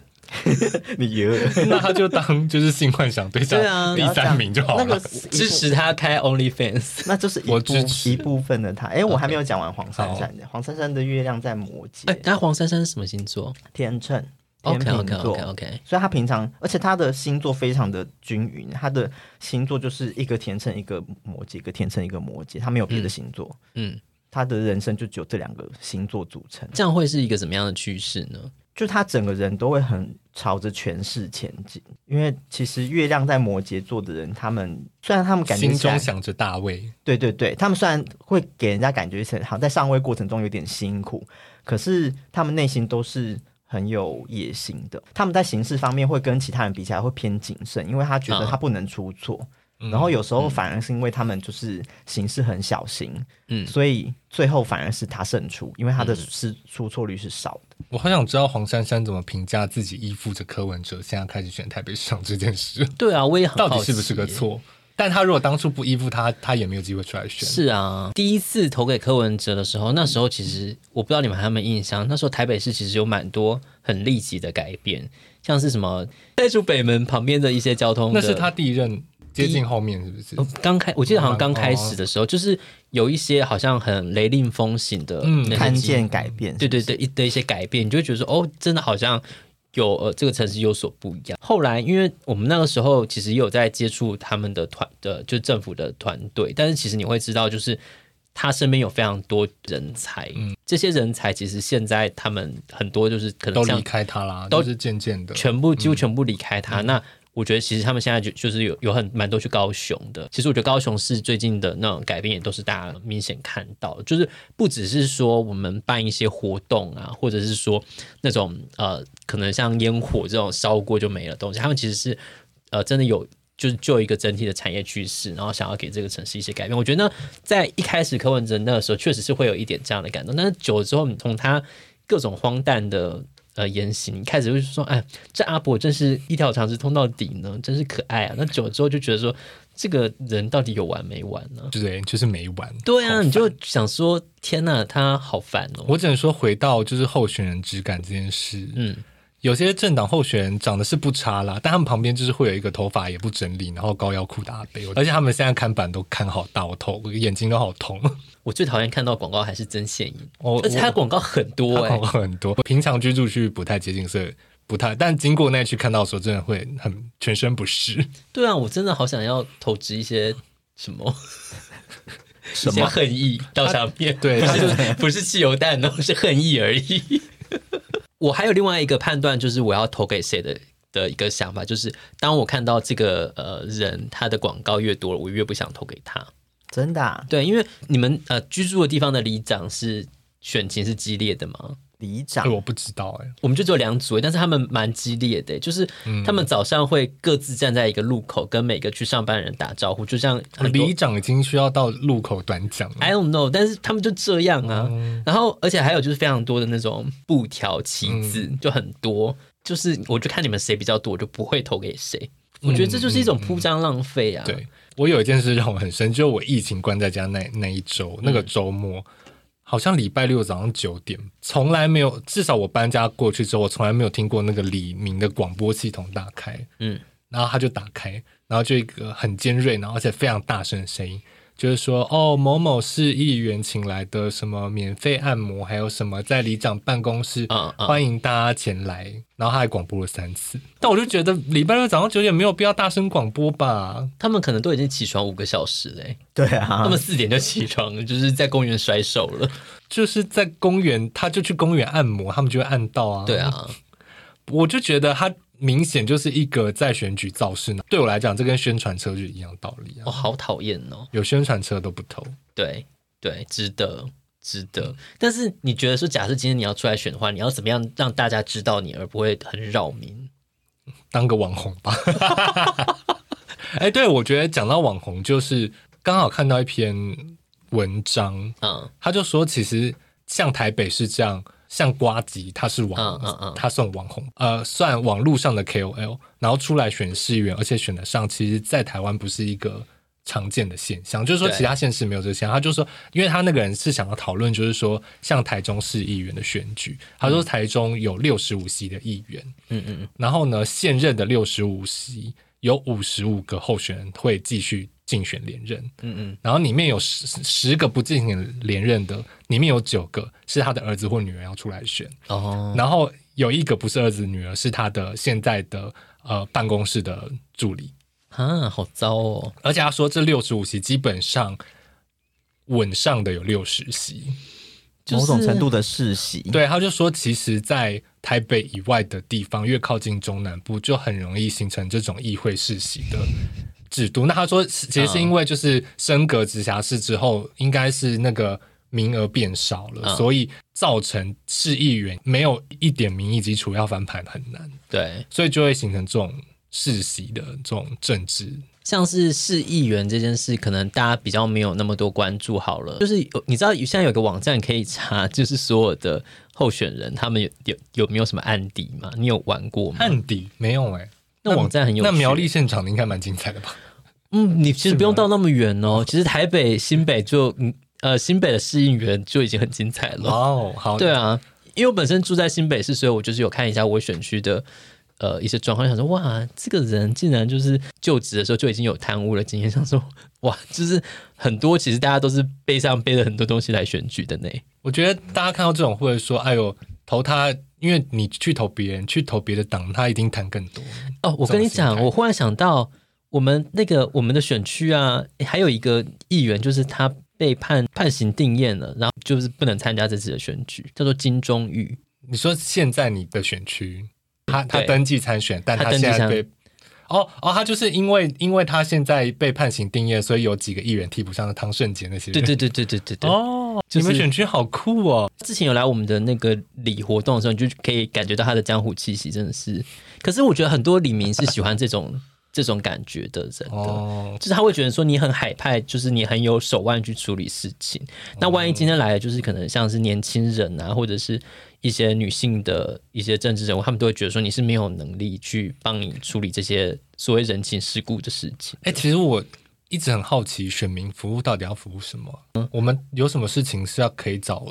你赢了 那他就当就是性幻想对象第三名就好了，那个支持他开 OnlyFans，那就是一部一部分的他。哎、欸，我还没有讲完黄珊珊的，黄珊珊的月亮在摩羯。哎，那黄珊珊是什么星座？天秤。天秤座，OK. 所以他平常，而且他的星座非常的均匀，他的星座就是一个天秤，一个摩羯，一个天秤，一个摩羯，他没有别的星座，嗯，嗯，他的人生就只有这两个星座组成，这样会是一个什么样的趋势呢？就他整个人都会很朝着权势前进，因为其实月亮在摩羯座的人，他们虽然他们感觉心中想着大卫，对对对，他们虽然会给人家感觉是好在上位过程中有点辛苦，可是他们内心都是。很有野心的，他们在行事方面会跟其他人比起来会偏谨慎，因为他觉得他不能出错。嗯、然后有时候反而是因为他们就是行事很小心，嗯，所以最后反而是他胜出，因为他的失出错率是少的。我很想知道黄珊珊怎么评价自己依附着柯文哲，现在开始选台北市长这件事。对啊，我也很好奇到底是不是个错？但他如果当初不依附他，他也没有机会出来选。是啊，第一次投给柯文哲的时候，那时候其实我不知道你们还有没有印象，那时候台北市其实有蛮多很立即的改变，像是什么在竹北门旁边的一些交通，那是他第一任接近后面是不是？刚开，我记得好像刚开始的时候，就是有一些好像很雷厉风行的，嗯，看见改变，对对对，一的一些改变，你就会觉得说，哦，真的好像。有呃，这个城市有所不一样。后来，因为我们那个时候其实也有在接触他们的团的，就政府的团队。但是其实你会知道，就是他身边有非常多人才，嗯，这些人才其实现在他们很多就是可能都离开他啦，都是渐渐的全部几乎全部离开他。嗯、那我觉得其实他们现在就就是有有很蛮多去高雄的。其实我觉得高雄市最近的那种改变也都是大家明显看到，就是不只是说我们办一些活动啊，或者是说那种呃可能像烟火这种烧过就没了东西，他们其实是呃真的有就是就一个整体的产业趋势，然后想要给这个城市一些改变。我觉得呢，在一开始柯文哲那个时候确实是会有一点这样的感动，但是久了之后，你从他各种荒诞的。呃，言行开始就是说，哎，这阿伯真是一条长直通到底呢，真是可爱啊。那久了之后就觉得说，这个人到底有完没完呢？对，就是没完。对啊，你就想说，天哪，他好烦哦。我只能说，回到就是候选人质感这件事，嗯。有些政党候选人长得是不差啦，但他们旁边就是会有一个头发也不整理，然后高腰裤的阿伯，而且他们现在看板都看好大，我头眼睛都好痛。我最讨厌看到广告还是曾宪宁，哦，而且他广告很多广告很多。平常居住区不太接近，所以不太，但经过那区看到的时候，真的会很全身不适。对啊，我真的好想要投掷一些什么什么恨意到上面，对，不是不是汽油弹，都是恨意而已。我还有另外一个判断，就是我要投给谁的的一个想法，就是当我看到这个呃人他的广告越多了，我越不想投给他。真的啊？对，因为你们呃居住的地方的里长是选情是激烈的吗？里长，我不知道哎、欸，我们就只有两组，但是他们蛮激烈的，就是他们早上会各自站在一个路口，跟每个去上班的人打招呼，就像里长已经需要到路口短讲了。I don't know，但是他们就这样啊。嗯、然后，而且还有就是非常多的那种布条旗子，嗯、就很多，就是我就看你们谁比较多，我就不会投给谁。我觉得这就是一种铺张浪费啊。对，我有一件事让我很深，就是我疫情关在家那那一周，那个周末。嗯好像礼拜六早上九点，从来没有，至少我搬家过去之后，我从来没有听过那个李明的广播系统打开，嗯，然后他就打开，然后就一个很尖锐，然后而且非常大声的声音。就是说，哦，某某市议员请来的什么免费按摩，还有什么在里长办公室，嗯嗯、欢迎大家前来。然后他还广播了三次，但我就觉得礼拜六早上九点没有必要大声广播吧？他们可能都已经起床五个小时嘞。对啊，他们四点就起床，就是在公园甩手了。就是在公园，他就去公园按摩，他们就会按到啊。对啊，我就觉得他。明显就是一个在选举造势呢。对我来讲，这跟宣传车就一样道理啊！我、哦、好讨厌哦，有宣传车都不投。对对，值得值得。但是你觉得说，假设今天你要出来选的话，你要怎么样让大家知道你，而不会很扰民？当个网红吧。哎，对，我觉得讲到网红，就是刚好看到一篇文章，嗯，他就说，其实像台北是这样。像瓜吉，他是网，嗯嗯嗯、他算网红，呃，算网络上的 KOL，然后出来选市议员，而且选得上，其实，在台湾不是一个常见的现象。就是说，其他县市没有这个现象。他就说，因为他那个人是想要讨论，就是说，像台中市议员的选举，他说台中有六十五席的议员，嗯嗯嗯，然后呢，现任的六十五席有五十五个候选人会继续。竞选连任，嗯嗯，然后里面有十十个不竞选连任的，里面有九个是他的儿子或女儿要出来选，哦，然后有一个不是儿子女儿，是他的现在的呃办公室的助理，啊，好糟哦！而且他说这六十五席基本上稳上的有六十席，某种程度的世袭，对，他就说其实，在台北以外的地方，越靠近中南部，就很容易形成这种议会世袭的。制度，那他说，其实是因为就是升格直辖市之后，应该是那个名额变少了，嗯、所以造成市议员没有一点民意基础，要翻盘很难。对，所以就会形成这种世袭的这种政治。像是市议员这件事，可能大家比较没有那么多关注。好了，就是有你知道，现在有个网站可以查，就是所有的候选人他们有有有没有什么案底吗？你有玩过吗？案底没有哎、欸。那网站很有趣，那苗栗现场应该蛮精彩的吧？嗯，你其实不用到那么远哦。其实台北、新北就嗯呃新北的市议员就已经很精彩了哦。好，对啊，因为我本身住在新北市，所以我就是有看一下我选区的。呃，一些状况，想说哇，这个人竟然就是就职的时候就已经有贪污了经验，想说哇，就是很多其实大家都是背上背了很多东西来选举的呢。我觉得大家看到这种会说，哎呦，投他，因为你去投别人，去投别的党，他一定谈更多。哦，我跟你讲，我忽然想到，我们那个我们的选区啊，还有一个议员，就是他被判判刑定验了，然后就是不能参加这次的选举，叫做金钟玉。你说现在你的选区？他他登记参选，但他现在被哦哦，他就是因为因为他现在被判刑定业，所以有几个议员替补上了汤顺杰那些人。对对对对对对对。哦，就是、你们选区好酷哦！之前有来我们的那个里活动的时候，你就可以感觉到他的江湖气息，真的是。可是我觉得很多里民是喜欢这种。这种感觉的人的，哦，就是他会觉得说你很海派，就是你很有手腕去处理事情。那万一今天来的就是可能像是年轻人啊，或者是一些女性的一些政治人物，他们都会觉得说你是没有能力去帮你处理这些所谓人情世故的事情。哎，其实我一直很好奇，选民服务到底要服务什么？嗯，我们有什么事情是要可以找？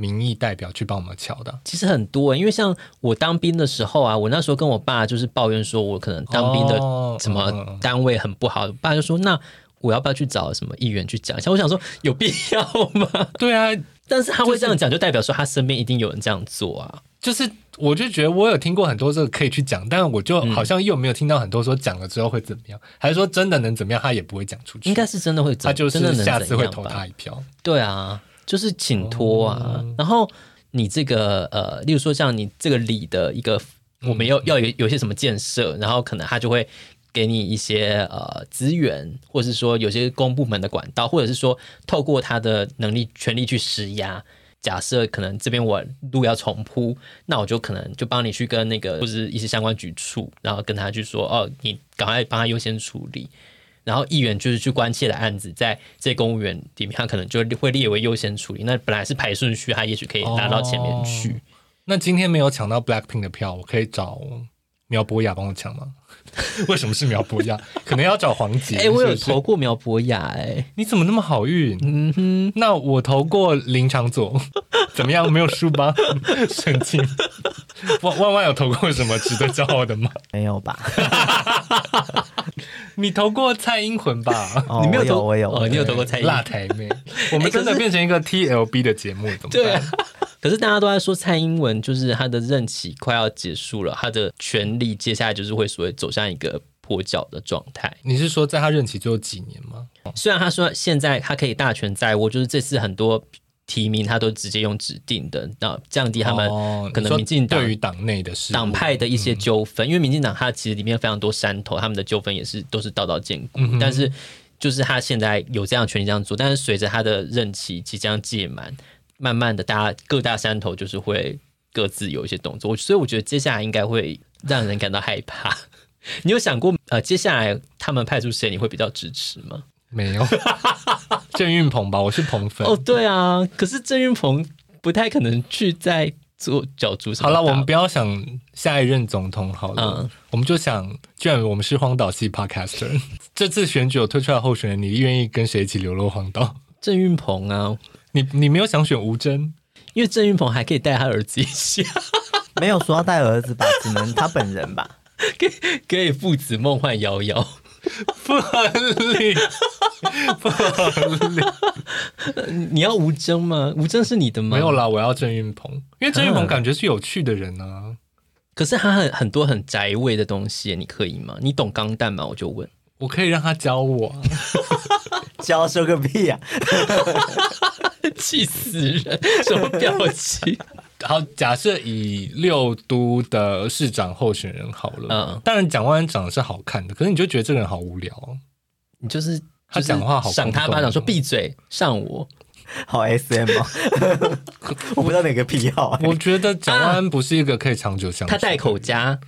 民意代表去帮我们敲的，其实很多，因为像我当兵的时候啊，我那时候跟我爸就是抱怨说，我可能当兵的什么单位很不好，哦嗯、爸就说，那我要不要去找什么议员去讲一下？我想说，有必要吗？对啊，但是他会这样讲，就代表说他身边一定有人这样做啊。就是我就觉得我有听过很多这个可以去讲，但我就好像又没有听到很多说讲了之后会怎么样，嗯、还是说真的能怎么样，他也不会讲出去。应该是真的会，他就是下次会投他一票。对啊。就是请托啊，哦、然后你这个呃，例如说像你这个里的一个，我们要要有有些什么建设，然后可能他就会给你一些呃资源，或者是说有些公部门的管道，或者是说透过他的能力、权力去施压。假设可能这边我路要重铺，那我就可能就帮你去跟那个或者是一些相关局处，然后跟他去说哦，你赶快帮他优先处理。然后议员就是去关切的案子，在这公务员里面，他可能就会列为优先处理。那本来是排顺序，他也许可以拿到前面去。哦。那今天没有抢到 Blackpink 的票，我可以找苗博雅帮我抢吗？为什么是苗博雅？可能要找黄杰。哎、欸，我有投过苗博雅，哎，你怎么那么好运？嗯哼，那我投过林长佐，怎么样？没有输吧？神经。万万万有投过什么值得骄傲的吗？没有吧？你投过蔡英文吧？哦、你没有投，我有，我有，哦，你有投过蔡英文。辣台妹，我们真的变成一个 TLB 的节目，怎么办？对啊。可是大家都在说蔡英文，就是他的任期快要结束了，他的权力接下来就是会所谓走向一个跛脚的状态。你是说在他任期最后几年吗？虽然他说现在他可以大权在握，就是这次很多提名他都直接用指定的，那降低他们可能民进党对于党内的事党派的一些纠纷。因为民进党它其实里面非常多山头，他们的纠纷也是都是道道见骨。但是就是他现在有这样的权利这样做，但是随着他的任期即将届满。慢慢的，大家各大山头就是会各自有一些动作，所以我觉得接下来应该会让人感到害怕。你有想过，呃，接下来他们派出谁，你会比较支持吗？没有，郑运鹏吧，我是鹏粉。哦，对啊，可是郑运鹏不太可能去在做角逐。好了，我们不要想下一任总统好了，嗯、我们就想，既然我们是荒岛系 Podcaster，这次选举有推出来候选人，你愿意跟谁一起流落荒岛？郑运鹏啊。你你没有想选吴峥，因为郑运鹏还可以带他儿子一下，没有说要带儿子吧，只能他本人吧，可以可以父子梦幻遥遥，不合理，不合理。你要吴征吗？吴征是你的吗？没有啦，我要郑云鹏，因为郑云鹏感觉是有趣的人啊。可是他很很多很宅味的东西，你可以吗？你懂钢弹吗？我就问，我可以让他教我，教说个屁呀！气死人！什么表情？好，假设以六都的市长候选人好了，嗯，当然蒋万安长得是好看的，可是你就觉得这个人好无聊，你就是他讲话好赏他巴掌说闭嘴上我，好 SM 哦，我不知道哪个癖好，我觉得蒋万安不是一个可以长久相处。他带口夹，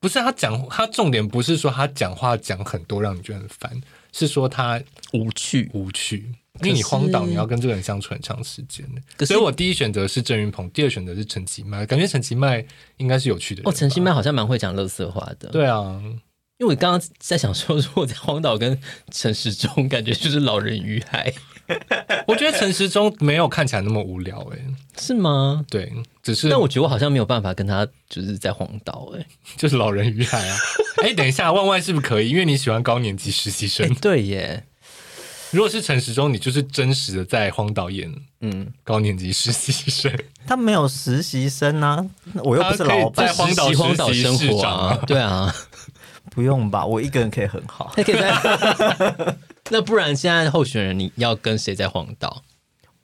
不是他讲，他重点不是说他讲话讲很多让你觉得很烦，是说他无趣。无趣。因为你荒岛，你要跟这个人相处很长时间，所以我第一选择是郑云鹏，第二选择是陈其迈。感觉陈其迈应该是有趣的人。哦，陈其迈好像蛮会讲乐色话的。对啊，因为我刚刚在想说，如果在荒岛跟陈时中，感觉就是老人与海。我觉得陈时中没有看起来那么无聊，哎，是吗？对，只是。但我觉得我好像没有办法跟他就是在荒岛，哎，就是老人与海啊。哎，等一下，万万是不是可以？因为你喜欢高年级实习生。对耶。如果是陈时中，你就是真实的在荒岛演，嗯，高年级实习生。他没有实习生啊，我又不是老板，在荒岛荒岛生活啊。对啊。不用吧，我一个人可以很好。可以在 那不然现在候选人你要跟谁在荒岛？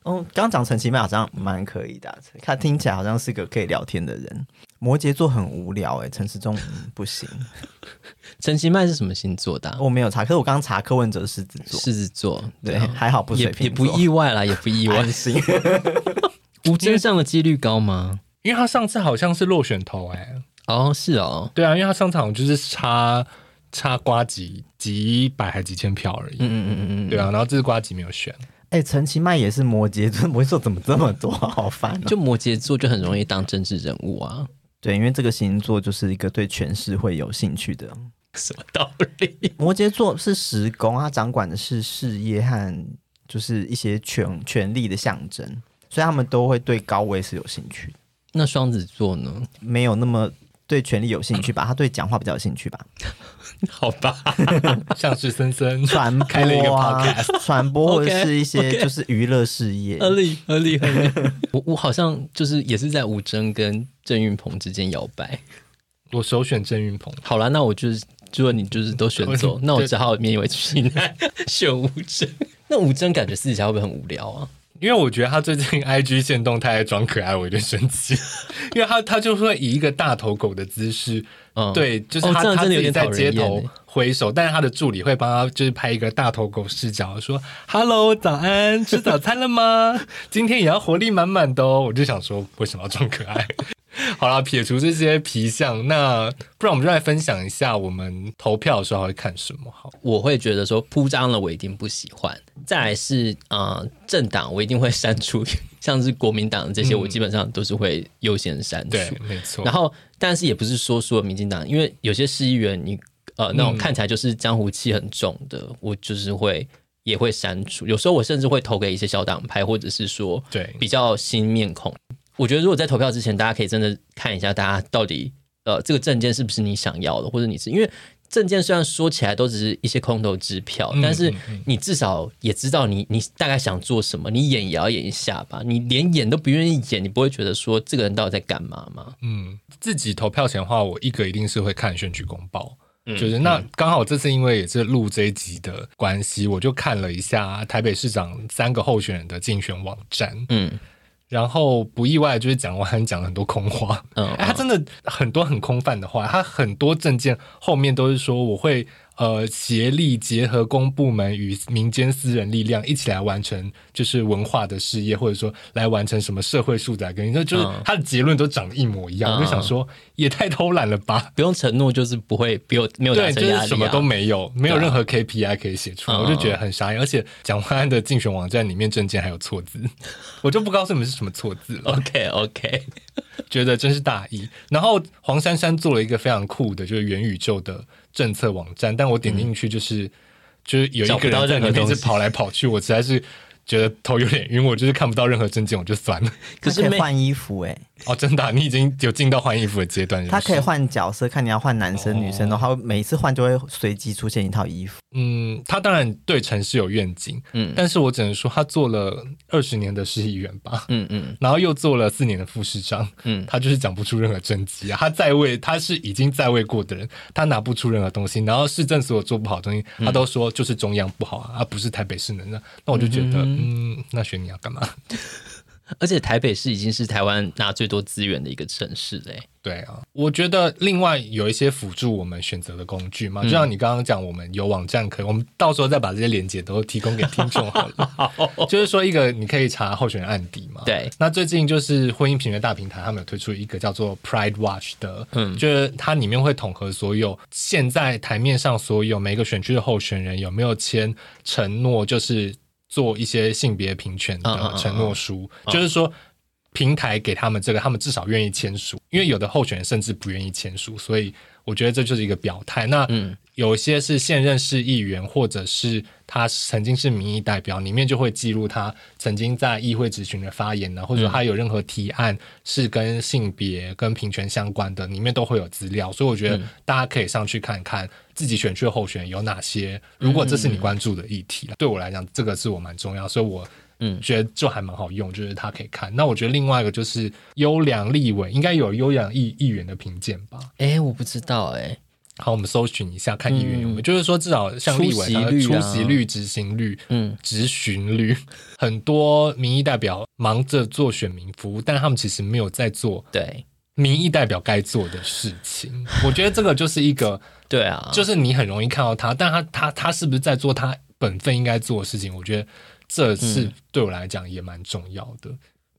嗯，刚讲陈其迈好像蛮可以的，啊，他听起来好像是个可以聊天的人。摩羯座很无聊哎，陈时中不行。陈其迈是什么星座的，啊？我没有查，可是我刚查柯文哲狮子座，狮子座对，对还好不水瓶，也不意外啦，也不意外。吴峥上的几率高吗？因为他上次好像是落选头哎。哦，是哦，对啊，因为他上场就是差差瓜几几百还几千票而已，嗯嗯嗯嗯嗯，对啊，然后这次瓜吉没有选，哎、欸，陈其迈也是摩羯座，摩羯座怎么这么多，好烦、啊，就摩羯座就很容易当政治人物啊，对，因为这个星座就是一个对权势会有兴趣的，什么道理？摩羯座是十宫，他掌管的是事业和就是一些权权力的象征，所以他们都会对高位是有兴趣。那双子座呢？没有那么。对权力有兴趣吧？他对讲话比较有兴趣吧？好吧，像是森森传播开了一个 podcast，传播或者是一些就是娱乐事业，合理合理合理。我我好像就是也是在吴峥跟郑运鹏之间摇摆，我首选郑云鹏。好了，那我就是如果你就是都选走，那我只好勉为其难选吴峥。那吴峥感觉私底下会不会很无聊啊？因为我觉得他最近 IG 限动态装可爱，我有点生气。因为他他就会以一个大头狗的姿势，嗯、对，就是他、哦、他自己在街头挥手，但是他的助理会帮他就是拍一个大头狗视角，说 “Hello，早安，吃早餐了吗？今天也要活力满满的哦。”我就想说，为什么要装可爱？好啦，撇除这些皮相，那不然我们就来分享一下我们投票的时候会看什么。好，我会觉得说铺张了，我一定不喜欢。再来是呃政党，我一定会删除，像是国民党这些，我基本上都是会优先删除。对，没错。然后，但是也不是说说民进党，因为有些市议员你呃那种看起来就是江湖气很重的，嗯、我就是会也会删除。有时候我甚至会投给一些小党派，或者是说对比较新面孔。我觉得，如果在投票之前，大家可以真的看一下，大家到底呃，这个证件是不是你想要的，或者你是因为证件虽然说起来都只是一些空头支票，嗯、但是你至少也知道你你大概想做什么，你演也要演一下吧。你连演都不愿意演，你不会觉得说这个人到底在干嘛吗？嗯，自己投票前的话，我一个一定是会看选举公报，嗯、就是那刚好这次因为也是录这一集的关系，我就看了一下台北市长三个候选人的竞选网站，嗯。然后不意外，就是蒋万安讲了很多空话，嗯，他真的很多很空泛的话，他很多证件后面都是说我会。呃，协力结合公部门与民间私人力量一起来完成，就是文化的事业，或者说来完成什么社会素质跟你说，就是他的结论都长得一模一样，我、嗯、就想说也太偷懒了吧？不用承诺，就是不会，没有达成压力、啊、就是什么都没有，没有任何 KPI 可以写出来，啊、我就觉得很傻眼。而且蒋万安的竞选网站里面证件还有错字，我就不告诉你们是什么错字了。OK OK，觉得真是大意。然后黄珊珊做了一个非常酷的，就是元宇宙的。政策网站，但我点进去就是，嗯、就是有一个人在里面一直 跑来跑去，我实在是觉得头有点晕，我就是看不到任何证件，我就算了。可是可以换衣服哎、欸。哦，真的、啊，你已经有进到换衣服的阶段。他可以换角色，看你要换男生女生的话，哦、每一次换就会随机出现一套衣服。嗯，他当然对城市有愿景，嗯，但是我只能说他做了二十年的市议员吧，嗯嗯，然后又做了四年的副市长，嗯，他就是讲不出任何政绩啊。他在位，他是已经在位过的人，他拿不出任何东西。然后市政所有做不好的东西，他都说就是中央不好啊，而不是台北市能的。那我就觉得，嗯，嗯，那选你要干嘛？而且台北市已经是台湾拿最多资源的一个城市嘞。对啊，我觉得另外有一些辅助我们选择的工具嘛，就像你刚刚讲，我们有网站可以，我们到时候再把这些连接都提供给听众好了。好，就是说一个你可以查候选人案底嘛。对。那最近就是婚姻平权大平台，他们有推出一个叫做 Pride Watch 的，嗯，就是它里面会统合所有现在台面上所有每个选区的候选人有没有签承诺，就是。做一些性别平权的承诺书，就是说平台给他们这个，他们至少愿意签署，因为有的候选人甚至不愿意签署，所以我觉得这就是一个表态。那有些是现任市议员，或者是他曾经是民意代表，里面就会记录他曾经在议会质询的发言呢，或者说他有任何提案是跟性别、跟平权相关的，里面都会有资料。所以我觉得大家可以上去看看自己选区的候选人有哪些。如果这是你关注的议题，对我来讲，这个是我蛮重要，所以我嗯觉得就还蛮好用，就是他可以看。那我觉得另外一个就是优良立委，应该有优良议议员的评鉴吧？哎、欸，我不知道哎、欸。好，我们搜寻一下，看议员有没有，嗯、就是说至少像立委的出席率、执、啊、行率、嗯，执行率，很多民意代表忙着做选民服务，但他们其实没有在做对民意代表该做的事情。我觉得这个就是一个对啊，就是你很容易看到他，但他他他是不是在做他本分应该做的事情？我觉得这是对我来讲也蛮重要的。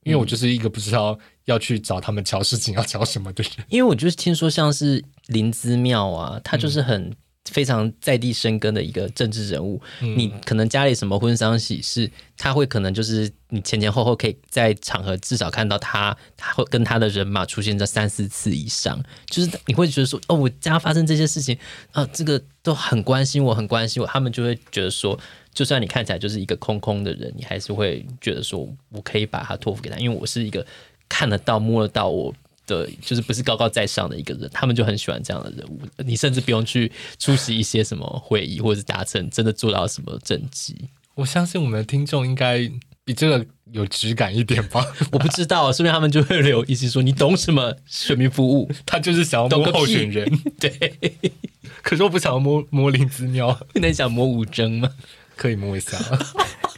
因为我就是一个不知道要去找他们瞧事情要瞧什么的人。因为我就是听说像是林姿妙啊，他就是很非常在地生根的一个政治人物。嗯、你可能家里什么婚丧喜事，他会可能就是你前前后后可以在场合至少看到他，他会跟他的人马出现在三四次以上。就是你会觉得说，哦，我家发生这些事情啊，这个都很关心我，很关心我。他们就会觉得说。就算你看起来就是一个空空的人，你还是会觉得说，我可以把他托付给他，因为我是一个看得到、摸得到我的，就是不是高高在上的一个人。他们就很喜欢这样的人物。你甚至不用去出席一些什么会议，或者是达成真的做到什么政绩。我相信我们的听众应该比这个有质感一点吧？我不知道，顺便他们就会留意思说，你懂什么选民服务？他就是想要摸候选人，对。可是我不想要摸摸林子喵，那你想摸吴峥吗？可以摸一下，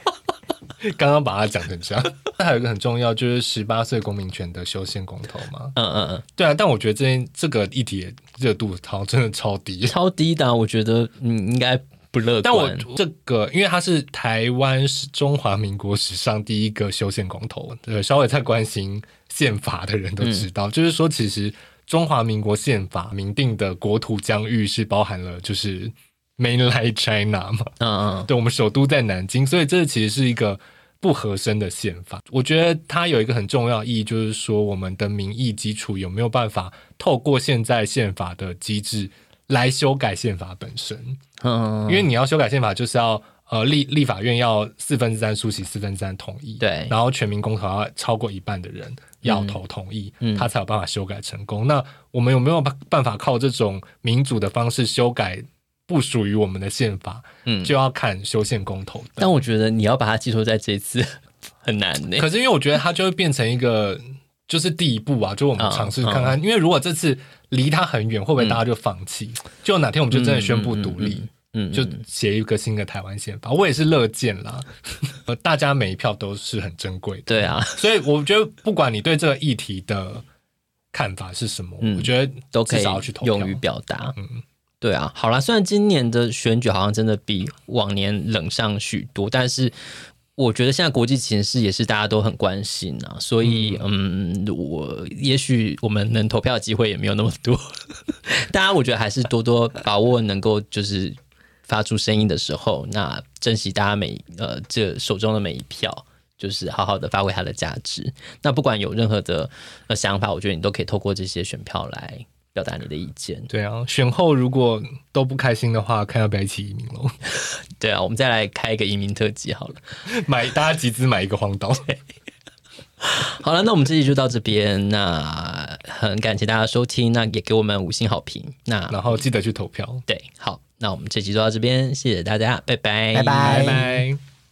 刚刚把它讲成这样。那还有一个很重要，就是十八岁公民权的修宪公投嘛。嗯嗯嗯，对啊。但我觉得这件这个议题热度好像真的超低，超低的。我觉得嗯应该不乐观。但我这个，因为它是台湾是中华民国史上第一个修宪公投，对，稍微在关心宪法的人都知道，嗯、就是说其实中华民国宪法明定的国土疆域是包含了就是。Mainland China 嘛，嗯嗯，对，我们首都在南京，所以这其实是一个不合身的宪法。我觉得它有一个很重要意义，就是说我们的民意基础有没有办法透过现在宪法的机制来修改宪法本身。嗯，嗯因为你要修改宪法，就是要呃立立法院要四分之三出席，四分之三同意，对，然后全民公投要超过一半的人要投同意，嗯，他才有办法修改成功。那我们有没有办法靠这种民主的方式修改？不属于我们的宪法，嗯，就要看修宪公投。但我觉得你要把它寄托在这一次 很难呢。可是因为我觉得它就会变成一个，就是第一步啊，就我们尝试看看。因为如果这次离它很远，会不会大家就放弃？就哪天我们就真的宣布独立，嗯，就写一个新的台湾宪法，我也是乐见啦。大家每一票都是很珍贵的，对啊。所以我觉得，不管你对这个议题的看法是什么，我觉得都可以勇于表达，嗯。对啊，好啦，虽然今年的选举好像真的比往年冷上许多，但是我觉得现在国际情势也是大家都很关心啊，所以嗯，嗯，我也许我们能投票的机会也没有那么多，大家我觉得还是多多把握能够就是发出声音的时候，那珍惜大家每呃这手中的每一票，就是好好的发挥它的价值。那不管有任何的呃想法，我觉得你都可以透过这些选票来。表达你的意见，对啊，选后如果都不开心的话，看要不要一起移民喽？对啊，我们再来开一个移民特辑好了，买大家集资买一个荒岛。好了，那我们这集就到这边，那很感谢大家收听，那也给我们五星好评，那然后记得去投票。对，好，那我们这集就到这边，谢谢大家，拜拜，拜拜。拜拜。